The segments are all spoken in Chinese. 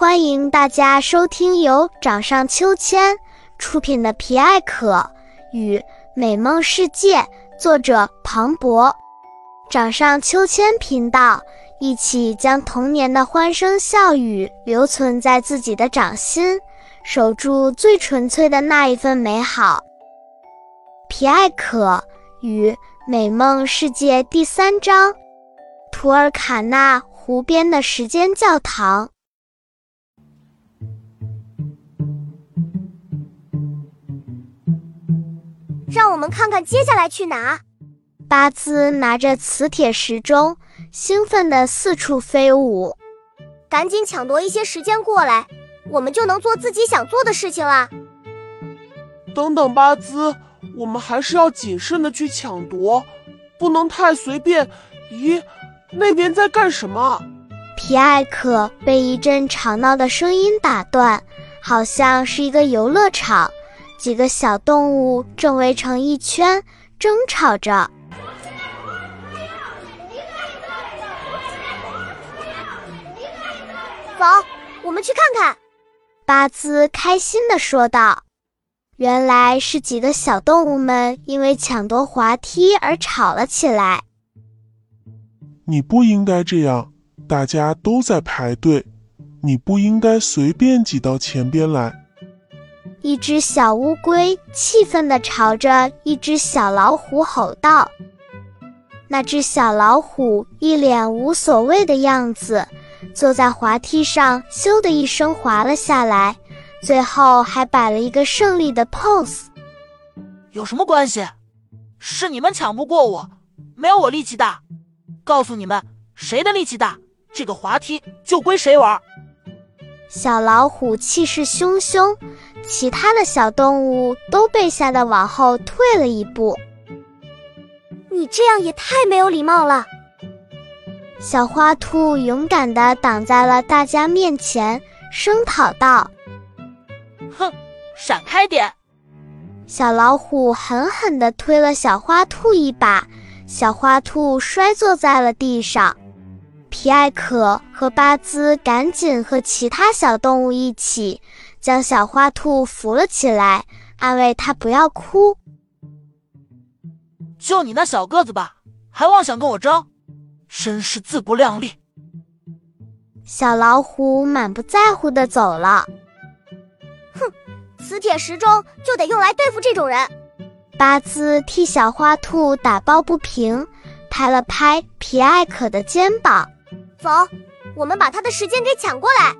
欢迎大家收听由掌上秋千出品的《皮艾可与美梦世界》，作者庞博。掌上秋千频道，一起将童年的欢声笑语留存在自己的掌心，守住最纯粹的那一份美好。《皮艾可与美梦世界》第三章：图尔卡纳湖边的时间教堂。让我们看看接下来去哪。巴兹拿着磁铁时钟，兴奋地四处飞舞。赶紧抢夺一些时间过来，我们就能做自己想做的事情啦。等等，巴兹，我们还是要谨慎地去抢夺，不能太随便。咦，那边在干什么？皮埃克被一阵吵闹的声音打断，好像是一个游乐场，几个小动物正围成一圈争吵着。走，我们去看看。巴兹开心地说道：“原来是几个小动物们因为抢夺滑梯而吵了起来。”你不应该这样，大家都在排队，你不应该随便挤到前边来。一只小乌龟气愤地朝着一只小老虎吼道：“那只小老虎一脸无所谓的样子。”坐在滑梯上，咻的一声滑了下来，最后还摆了一个胜利的 pose。有什么关系？是你们抢不过我，没有我力气大。告诉你们，谁的力气大，这个滑梯就归谁玩。小老虎气势汹汹，其他的小动物都被吓得往后退了一步。你这样也太没有礼貌了。小花兔勇敢地挡在了大家面前，声讨道：“哼，闪开点！”小老虎狠狠地推了小花兔一把，小花兔摔坐在了地上。皮埃可和巴兹赶紧和其他小动物一起将小花兔扶了起来，安慰它不要哭。就你那小个子吧，还妄想跟我争！真是自不量力！小老虎满不在乎的走了。哼，磁铁时钟就得用来对付这种人。巴兹替小花兔打抱不平，拍了拍皮埃可的肩膀：“走，我们把他的时间给抢过来。”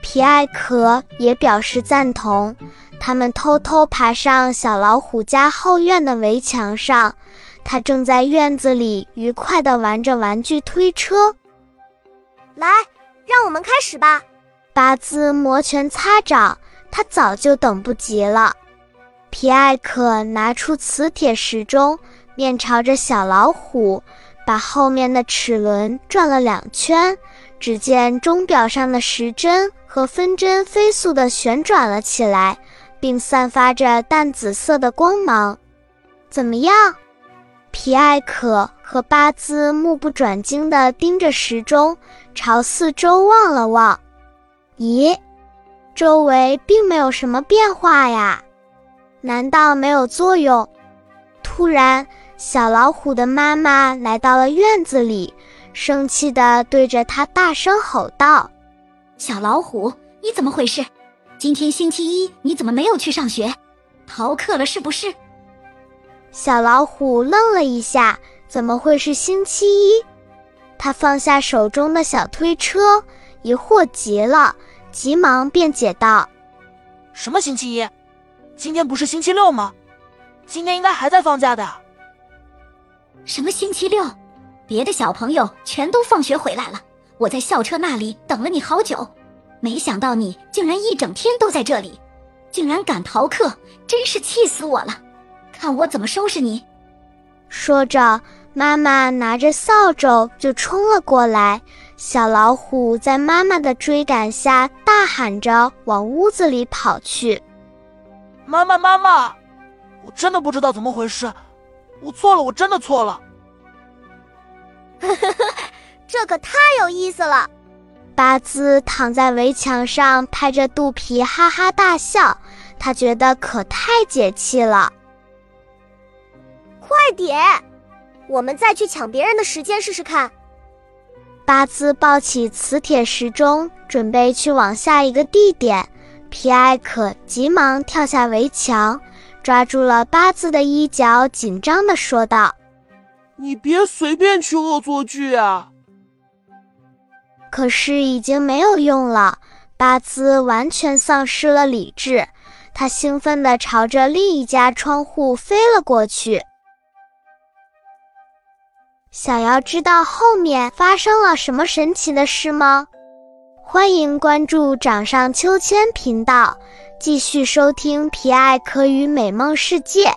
皮艾可也表示赞同。他们偷偷爬上小老虎家后院的围墙上。他正在院子里愉快地玩着玩具推车。来，让我们开始吧！巴兹摩拳擦掌，他早就等不及了。皮艾可拿出磁铁时钟，面朝着小老虎，把后面的齿轮转了两圈。只见钟表上的时针和分针飞速地旋转了起来，并散发着淡紫色的光芒。怎么样？皮艾可和巴兹目不转睛地盯着时钟，朝四周望了望。咦，周围并没有什么变化呀？难道没有作用？突然，小老虎的妈妈来到了院子里，生气地对着它大声吼道：“小老虎，你怎么回事？今天星期一，你怎么没有去上学？逃课了是不是？”小老虎愣了一下，怎么会是星期一？他放下手中的小推车，疑惑极了，急忙辩解道：“什么星期一？今天不是星期六吗？今天应该还在放假的。”什么星期六？别的小朋友全都放学回来了，我在校车那里等了你好久，没想到你竟然一整天都在这里，竟然敢逃课，真是气死我了！看我怎么收拾你！说着，妈妈拿着扫帚就冲了过来。小老虎在妈妈的追赶下，大喊着往屋子里跑去。妈妈，妈妈，我真的不知道怎么回事，我错了，我真的错了。呵呵呵，这可太有意思了！巴兹躺在围墙上，拍着肚皮哈哈大笑，他觉得可太解气了。快点，我们再去抢别人的时间试试看。巴兹抱起磁铁时钟，准备去往下一个地点。皮埃克急忙跳下围墙，抓住了八字的衣角，紧张地说道：“你别随便去恶作剧啊！”可是已经没有用了，八字完全丧失了理智，他兴奋地朝着另一家窗户飞了过去。想要知道后面发生了什么神奇的事吗？欢迎关注掌上秋千频道，继续收听皮埃可与美梦世界。